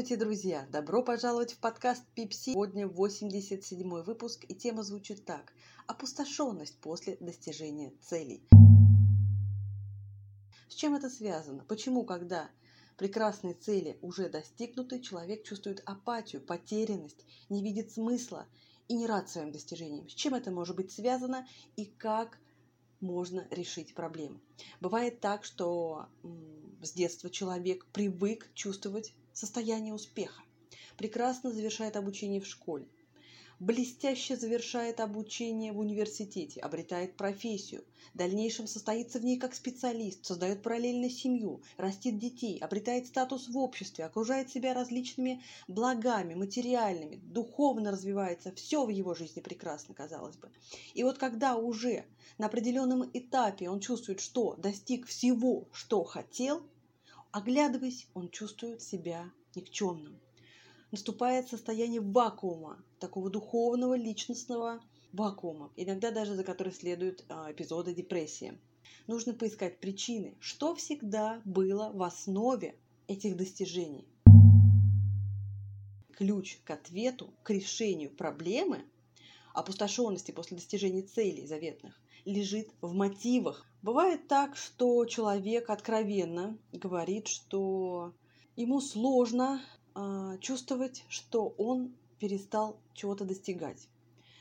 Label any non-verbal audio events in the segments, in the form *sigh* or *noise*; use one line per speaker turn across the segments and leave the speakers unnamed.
Здравствуйте, друзья! Добро пожаловать в подкаст Пипси. Сегодня 87 выпуск, и тема звучит так. Опустошенность после достижения целей. С чем это связано? Почему, когда прекрасные цели уже достигнуты, человек чувствует апатию, потерянность, не видит смысла и не рад своим достижениям? С чем это может быть связано и как можно решить проблему? Бывает так, что с детства человек привык чувствовать состояние успеха, прекрасно завершает обучение в школе, блестяще завершает обучение в университете, обретает профессию, в дальнейшем состоится в ней как специалист, создает параллельно семью, растит детей, обретает статус в обществе, окружает себя различными благами, материальными, духовно развивается, все в его жизни прекрасно, казалось бы. И вот когда уже на определенном этапе он чувствует, что достиг всего, что хотел – Оглядываясь, он чувствует себя никчемным. Наступает состояние вакуума, такого духовного, личностного вакуума, иногда даже за который следуют а, эпизоды депрессии. Нужно поискать причины, что всегда было в основе этих достижений. Ключ к ответу, к решению проблемы опустошенности после достижения целей заветных лежит в мотивах. Бывает так, что человек откровенно говорит, что ему сложно чувствовать, что он перестал чего-то достигать.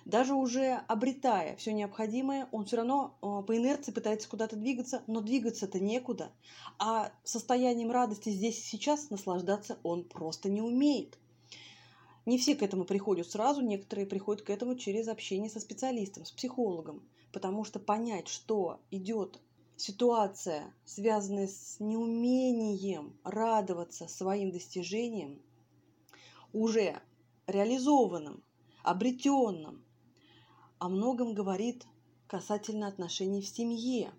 Даже уже обретая все необходимое, он все равно э, по инерции пытается куда-то двигаться, но двигаться-то некуда. А состоянием радости здесь и сейчас наслаждаться он просто не умеет. Не все к этому приходят сразу, некоторые приходят к этому через общение со специалистом, с психологом потому что понять, что идет ситуация, связанная с неумением радоваться своим достижениям, уже реализованным, обретенным, о многом говорит касательно отношений в семье,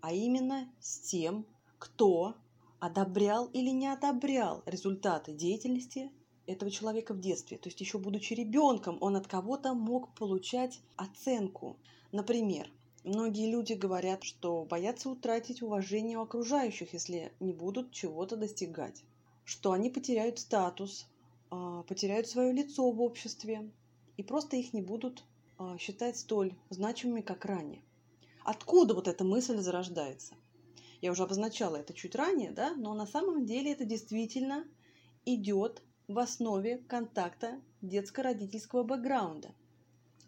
а именно с тем, кто одобрял или не одобрял результаты деятельности этого человека в детстве. То есть еще будучи ребенком, он от кого-то мог получать оценку. Например, многие люди говорят, что боятся утратить уважение у окружающих, если не будут чего-то достигать. Что они потеряют статус, а, потеряют свое лицо в обществе и просто их не будут а, считать столь значимыми, как ранее. Откуда вот эта мысль зарождается? Я уже обозначала это чуть ранее, да, но на самом деле это действительно идет в основе контакта детско-родительского бэкграунда.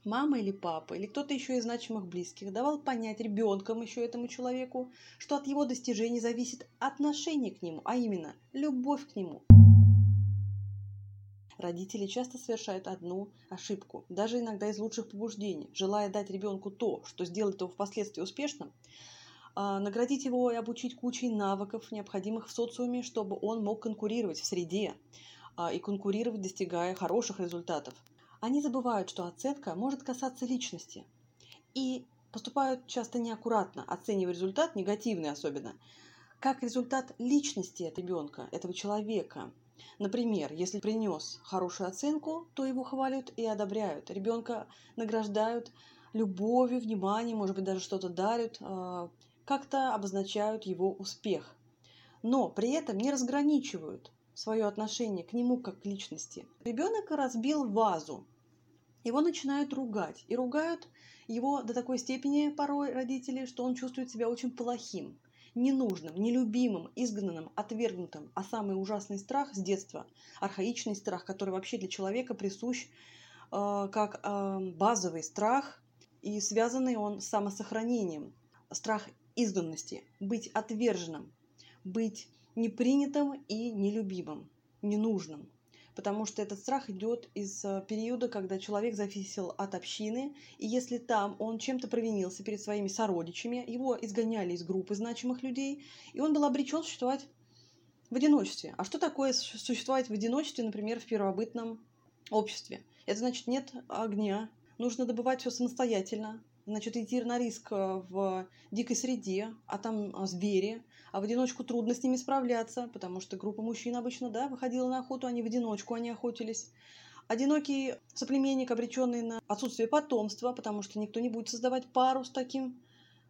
Мама или папа, или кто-то еще из значимых близких давал понять ребенком еще этому человеку, что от его достижений зависит отношение к нему, а именно любовь к нему. Родители часто совершают одну ошибку, даже иногда из лучших побуждений, желая дать ребенку то, что сделает его впоследствии успешным, а, наградить его и обучить кучей навыков, необходимых в социуме, чтобы он мог конкурировать в среде, а, и конкурировать, достигая хороших результатов. Они забывают, что оценка может касаться личности. И поступают часто неаккуратно, оценивая результат, негативный особенно, как результат личности этого ребенка, этого человека. Например, если принес хорошую оценку, то его хвалят и одобряют. Ребенка награждают любовью, вниманием, может быть, даже что-то дарят, а, как-то обозначают его успех. Но при этом не разграничивают свое отношение к нему как к личности. Ребенок разбил вазу. Его начинают ругать. И ругают его до такой степени порой родители, что он чувствует себя очень плохим, ненужным, нелюбимым, изгнанным, отвергнутым. А самый ужасный страх с детства, архаичный страх, который вообще для человека присущ э, как э, базовый страх, и связанный он с самосохранением. Страх изгнанности, быть отверженным, быть непринятым и нелюбимым, ненужным. Потому что этот страх идет из э, периода, когда человек зависел от общины, и если там он чем-то провинился перед своими сородичами, его изгоняли из группы значимых людей, и он был обречен существовать в одиночестве. А что такое существовать в одиночестве, например, в первобытном обществе? Это значит нет огня, нужно добывать все самостоятельно, значит, идти на риск э, в дикой среде, а там а, звери, а в одиночку трудно с ними справляться, потому что группа мужчин обычно, да, выходила на охоту, они в одиночку, они охотились. Одинокий соплеменник, обреченный на отсутствие потомства, потому что никто не будет создавать пару с таким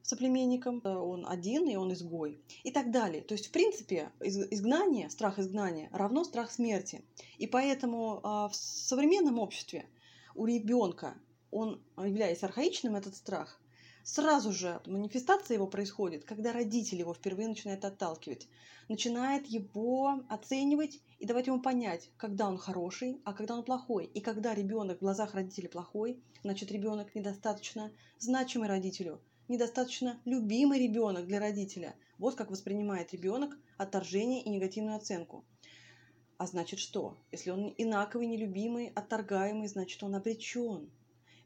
соплеменником, э, он один и он изгой и так далее. То есть, в принципе, изгнание, страх изгнания равно страх смерти. И поэтому а, в современном обществе у ребенка, он, являясь архаичным, этот страх, сразу же манифестация его происходит, когда родитель его впервые начинает отталкивать, начинает его оценивать и давать ему понять, когда он хороший, а когда он плохой. И когда ребенок в глазах родителей плохой, значит ребенок недостаточно значимый родителю, недостаточно любимый ребенок для родителя. Вот как воспринимает ребенок отторжение и негативную оценку. А значит что? Если он инаковый, нелюбимый, отторгаемый, значит он обречен.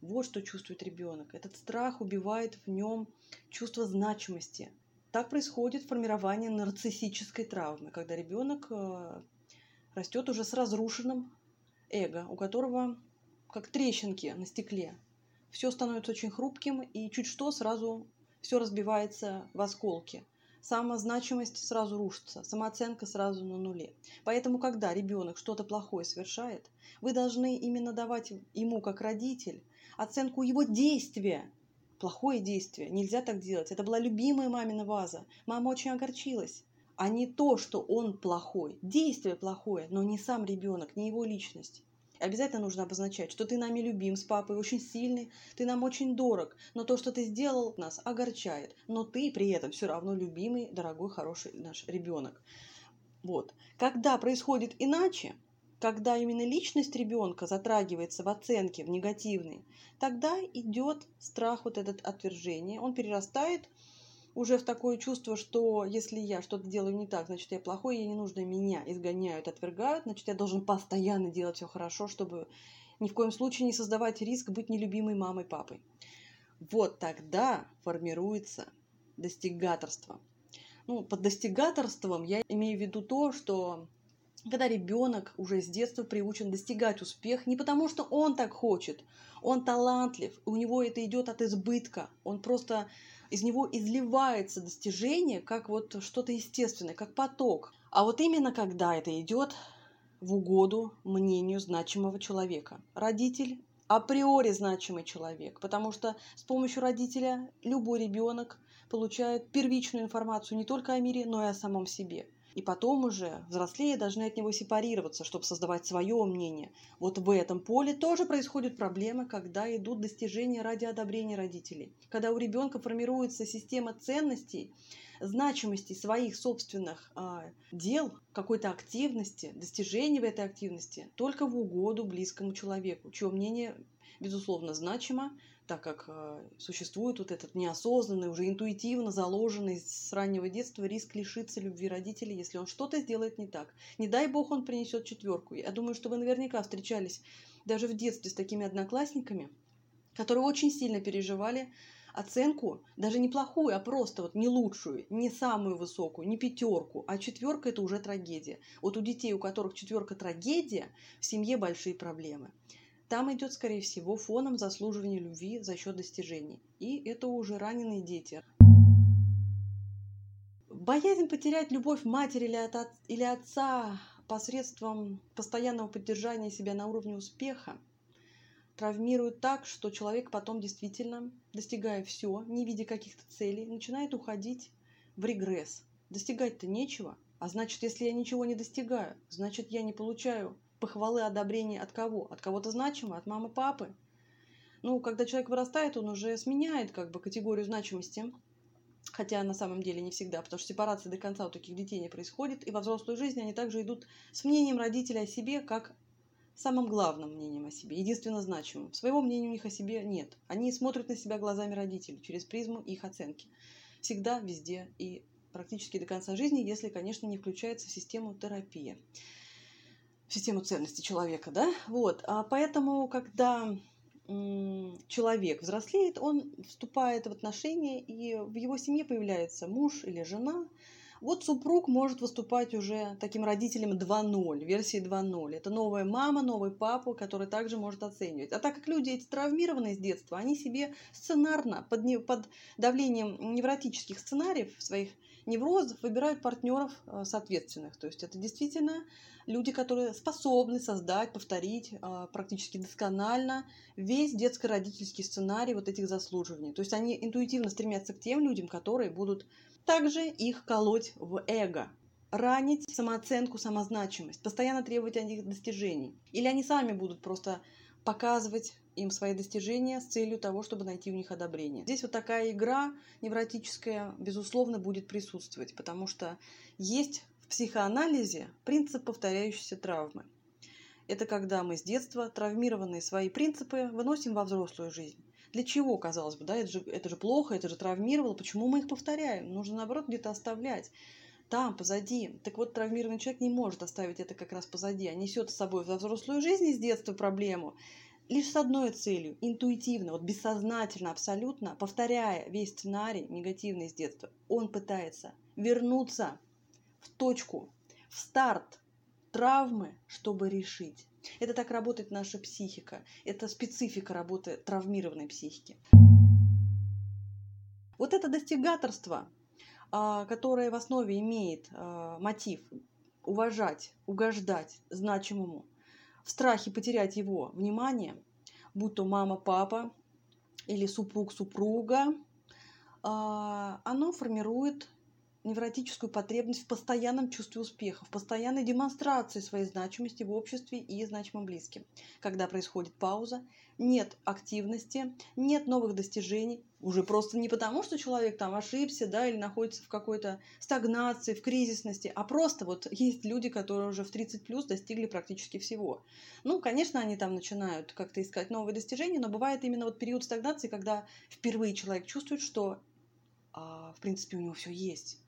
Вот что чувствует ребенок. Этот страх убивает в нем чувство значимости. Так происходит формирование нарциссической травмы, когда ребенок э, растет уже с разрушенным эго, у которого как трещинки на стекле все становится очень хрупким, и чуть что сразу все разбивается в осколки. Самозначимость сразу рушится, самооценка сразу на нуле. Поэтому, когда ребенок что-то плохое совершает, вы должны именно давать ему, как родитель, оценку его действия. Плохое действие. Нельзя так делать. Это была любимая мамина ваза. Мама очень огорчилась. А не то, что он плохой. Действие плохое, но не сам ребенок, не его личность обязательно нужно обозначать, что ты нами любим с папой, очень сильный, ты нам очень дорог, но то, что ты сделал, нас огорчает. Но ты при этом все равно любимый, дорогой, хороший наш ребенок. Вот. Когда происходит иначе, когда именно личность ребенка затрагивается в оценке, в негативной, тогда идет страх вот этот отвержение, он перерастает уже в такое чувство, что если я что-то делаю не так, значит, я плохой, и не нужно меня изгоняют, отвергают, значит, я должен постоянно делать все хорошо, чтобы ни в коем случае не создавать риск быть нелюбимой мамой, папой. Вот тогда формируется достигаторство. Ну, под достигаторством я имею в виду то, что когда ребенок уже с детства приучен достигать успех не потому, что он так хочет, он талантлив, у него это идет от избытка, он просто из него изливается достижение, как вот что-то естественное, как поток. А вот именно когда это идет в угоду мнению значимого человека. Родитель априори значимый человек, потому что с помощью родителя любой ребенок получает первичную информацию не только о мире, но и о самом себе – и потом уже взрослее должны от него сепарироваться, чтобы создавать свое мнение. Вот в этом поле тоже происходят проблемы, когда идут достижения ради одобрения родителей. Когда у ребенка формируется система ценностей, значимости своих собственных э, дел, какой-то активности, достижений в этой активности только в угоду близкому человеку, чье мнение, безусловно, значимо, так как э, существует вот этот неосознанный, уже интуитивно заложенный с раннего детства риск лишиться любви родителей, если он что-то сделает не так. Не дай бог он принесет четверку. Я думаю, что вы наверняка встречались даже в детстве с такими одноклассниками, которые очень сильно переживали оценку, даже не плохую, а просто вот не лучшую, не самую высокую, не пятерку, а четверка это уже трагедия. Вот у детей, у которых четверка трагедия, в семье большие проблемы. Там идет, скорее всего, фоном заслуживания любви за счет достижений. И это уже раненые дети. Боязнь потерять любовь матери или, от, или отца посредством постоянного поддержания себя на уровне успеха травмирует так, что человек потом действительно, достигая все, не видя каких-то целей, начинает уходить в регресс. Достигать-то нечего, а значит, если я ничего не достигаю, значит, я не получаю похвалы, одобрения от кого? От кого-то значимого, от мамы, папы. Ну, когда человек вырастает, он уже сменяет как бы категорию значимости, хотя на самом деле не всегда, потому что сепарация до конца у таких детей не происходит, и во взрослой жизни они также идут с мнением родителя о себе, как самым главным мнением о себе, единственно значимым. Своего мнения у них о себе нет. Они смотрят на себя глазами родителей, через призму их оценки. Всегда, везде и практически до конца жизни, если, конечно, не включается в систему терапии систему ценностей человека, да, вот, а поэтому, когда человек взрослеет, он вступает в отношения, и в его семье появляется муж или жена, Вот супруг может выступать уже таким родителем 2.0, версии 2.0. Это новая мама, новый папа, который также может оценивать. А так как люди эти травмированные с детства, они себе сценарно, под, не, под давлением невротических сценариев своих неврозов выбирают партнеров э, соответственных. То есть это действительно люди, которые способны создать, повторить э, практически досконально весь детско-родительский сценарий вот этих заслуживаний. То есть они интуитивно стремятся к тем людям, которые будут также их колоть в эго, ранить самооценку, самозначимость, постоянно требовать от них достижений. Или они сами будут просто показывать им свои достижения с целью того, чтобы найти у них одобрение. Здесь вот такая игра невротическая, безусловно, будет присутствовать, потому что есть в психоанализе принцип повторяющейся травмы. Это когда мы с детства травмированные свои принципы выносим во взрослую жизнь. Для чего, казалось бы, да, это же, это же плохо, это же травмировало, почему мы их повторяем? Нужно, наоборот, где-то оставлять там, позади. Так вот, травмированный человек не может оставить это как раз позади, а несет с собой во взрослую жизнь из детства проблему лишь с одной целью, интуитивно, вот бессознательно, абсолютно, повторяя весь сценарий негативный с детства, он пытается вернуться в точку, в старт травмы, чтобы решить. Это так работает наша психика. Это специфика работы травмированной психики. Вот это достигаторство, которое в основе имеет а, мотив уважать, угождать значимому, в страхе потерять его внимание, будь то мама, папа или супруг, супруга, а, оно формирует невротическую потребность в постоянном чувстве успеха, в постоянной демонстрации своей значимости в обществе и значимым близким. Когда происходит пауза, нет активности, нет новых достижений, уже просто не потому, что человек там ошибся, да, или находится в какой-то стагнации, в кризисности, а просто вот есть люди, которые уже в 30 плюс достигли практически всего. Ну, конечно, они там начинают как-то искать новые достижения, но бывает именно вот период стагнации, когда впервые человек чувствует, что а, в принципе у него все есть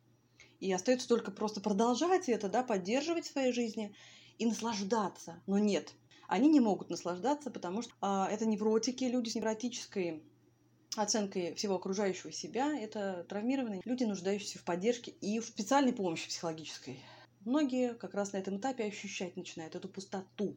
и остается только просто продолжать это, да, поддерживать в своей жизни и наслаждаться. Но нет, они не могут наслаждаться, потому что а, это невротики, люди с невротической оценкой всего окружающего себя, это травмированные люди, нуждающиеся в поддержке и в специальной помощи психологической. Многие как раз на этом этапе ощущать начинают эту пустоту.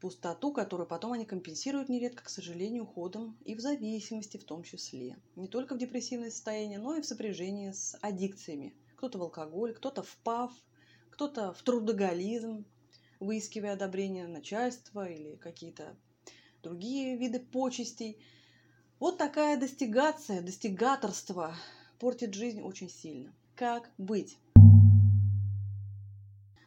Пустоту, которую потом они компенсируют нередко, к сожалению, уходом и в зависимости в том числе. Не только в депрессивное состояние, но и в сопряжении с аддикциями – кто-то в алкоголь, кто-то в ПАВ, кто-то в трудоголизм, выискивая одобрение начальства или какие-то другие виды почестей. Вот такая достигация, достигаторство портит жизнь очень сильно. Как быть?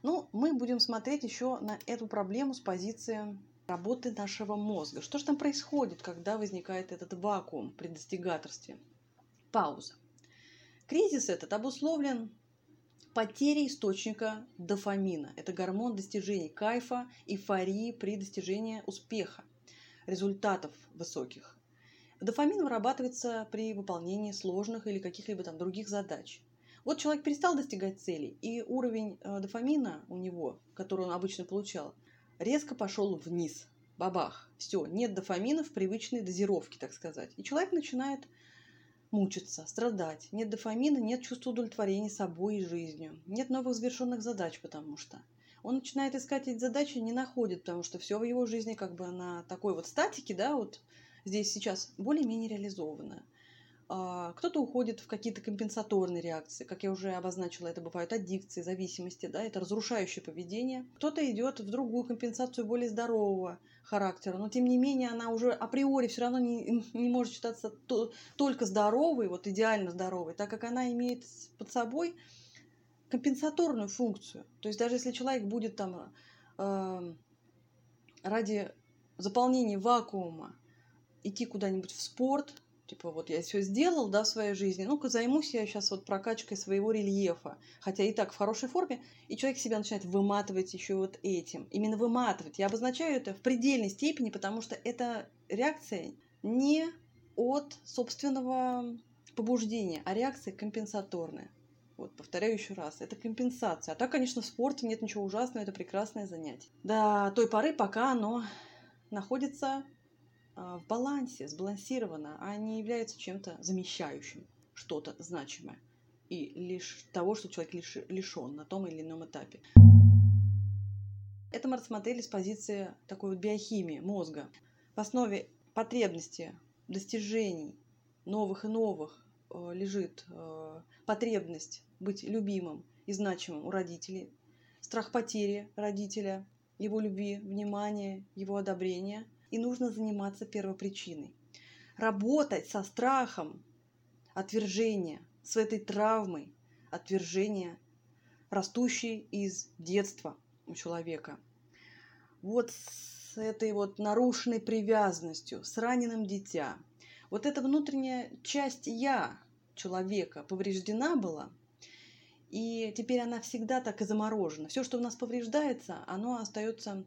Ну, мы будем смотреть еще на эту проблему с позиции работы нашего мозга. Что же там происходит, когда возникает этот вакуум при достигаторстве? Пауза. Кризис этот обусловлен потерей источника дофамина. Это гормон достижений кайфа, эйфории при достижении успеха, результатов высоких. Дофамин вырабатывается при выполнении сложных или каких-либо там других задач. Вот человек перестал достигать целей, и уровень э, дофамина у него, который он обычно получал, резко пошел вниз. Бабах. Все, нет дофамина в привычной дозировке, так сказать. И человек начинает мучиться, страдать. Нет дофамина, нет чувства удовлетворения собой и жизнью. Нет новых завершенных задач, потому что он начинает искать эти задачи, не находит, потому что все в его жизни как бы на такой вот статике, да, вот здесь сейчас более-менее реализовано. А, кто-то уходит в какие-то компенсаторные реакции, как я уже обозначила, это бывают аддикции, зависимости, да, это разрушающее поведение. Кто-то идет в другую компенсацию более здорового характера, но тем не менее она уже априори все равно не, *laughs* не может считаться то, только здоровой, вот идеально здоровой, так как она имеет под собой компенсаторную функцию. То есть даже если человек будет там э, ради заполнения вакуума идти куда-нибудь в спорт, Типа, вот я все сделал, да, в своей жизни, ну-ка займусь я сейчас вот прокачкой своего рельефа, хотя и так в хорошей форме, и человек себя начинает выматывать еще вот этим. Именно выматывать. Я обозначаю это в предельной степени, потому что это реакция не от собственного побуждения, а реакция компенсаторная. Вот, повторяю еще раз, это компенсация. А так, конечно, в спорте нет ничего ужасного, это прекрасное занятие. До той поры, пока оно находится в балансе, сбалансировано, а не является чем-то замещающим что-то значимое. и лишь того, что человек лиш, лишен на том или ином этапе. Это мы рассмотрели с позиции такой вот биохимии мозга. В основе потребности, достижений новых и новых э, лежит э, потребность быть любимым и значимым у родителей, страх потери родителя, его любви, внимания, его одобрения. И нужно заниматься первопричиной. Работать со страхом отвержения, с этой травмой отвержения, растущей из детства у человека. Вот с этой вот нарушенной привязанностью, с раненым дитя. Вот эта внутренняя часть «я» человека повреждена была, и теперь она всегда так и заморожена. Все, что у нас повреждается, оно остается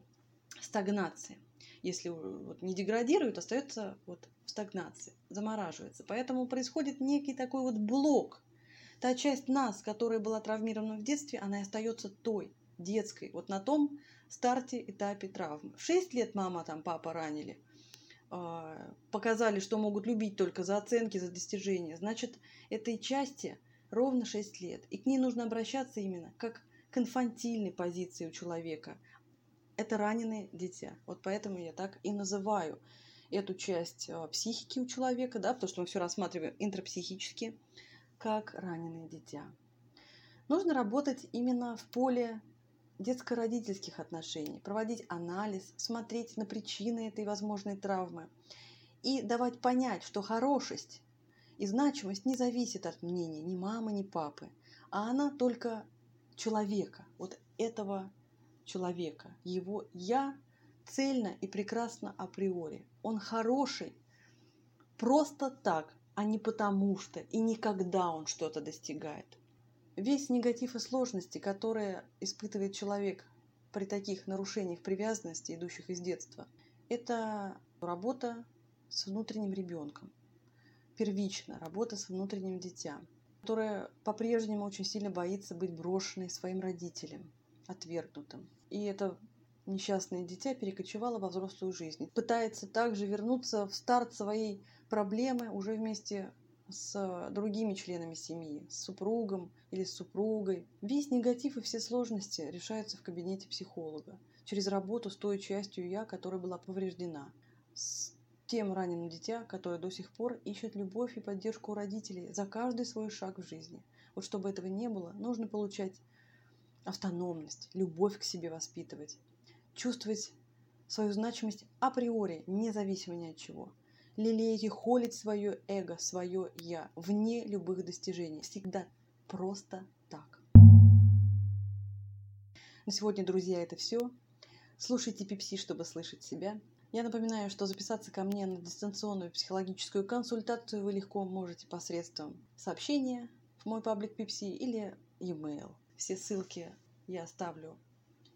в стагнации. Если вот не деградирует, остается вот в стагнации, замораживается. Поэтому происходит некий такой вот блок. Та часть нас, которая была травмирована в детстве, она остается той, детской, вот на том старте этапе травмы. В 6 лет мама, там, папа ранили, а, показали, что могут любить только за оценки, за достижения. Значит, этой части – ровно 6 лет. И к ней нужно обращаться именно как к инфантильной позиции у человека. Это раненое дитя. Вот поэтому я так и называю эту часть а, психики у человека, да, потому что мы все рассматриваем интрапсихически, как раненое дитя. Нужно работать именно в поле детско-родительских отношений, проводить анализ, смотреть на причины этой возможной травмы и давать понять, что хорошесть и значимость не зависит от мнения ни мамы, ни папы, а она только человека, вот этого человека. Его «я» цельно и прекрасно априори. Он хороший просто так, а не потому что и никогда он что-то достигает. Весь негатив и сложности, которые испытывает человек при таких нарушениях привязанности, идущих из детства, это работа с внутренним ребенком – первично работа с внутренним дитям, которое по-прежнему очень сильно боится быть брошенной своим родителям, отвергнутым. И это несчастное дитя перекочевало во взрослую жизнь. Пытается также вернуться в старт своей проблемы уже вместе с другими членами семьи, с супругом или с супругой. Весь негатив и все сложности решаются в кабинете психолога через работу с той частью «я», которая была повреждена, с тем раненым дитя, которое до сих пор ищет любовь и поддержку у родителей за каждый свой шаг в жизни. Вот чтобы этого не было, нужно получать автономность, любовь к себе воспитывать, чувствовать свою значимость априори, независимо ни от чего. Лелеять и холить свое эго, свое «я», вне любых достижений. Всегда просто так. На сегодня, друзья, это все. Слушайте Пипси, чтобы слышать себя. Я напоминаю, что записаться ко мне на дистанционную психологическую консультацию вы легко можете посредством сообщения в мой паблик Пипси или e-mail. Все ссылки я оставлю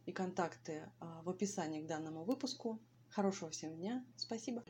и контакты а, в описании к данному выпуску. Хорошего всем дня. Спасибо.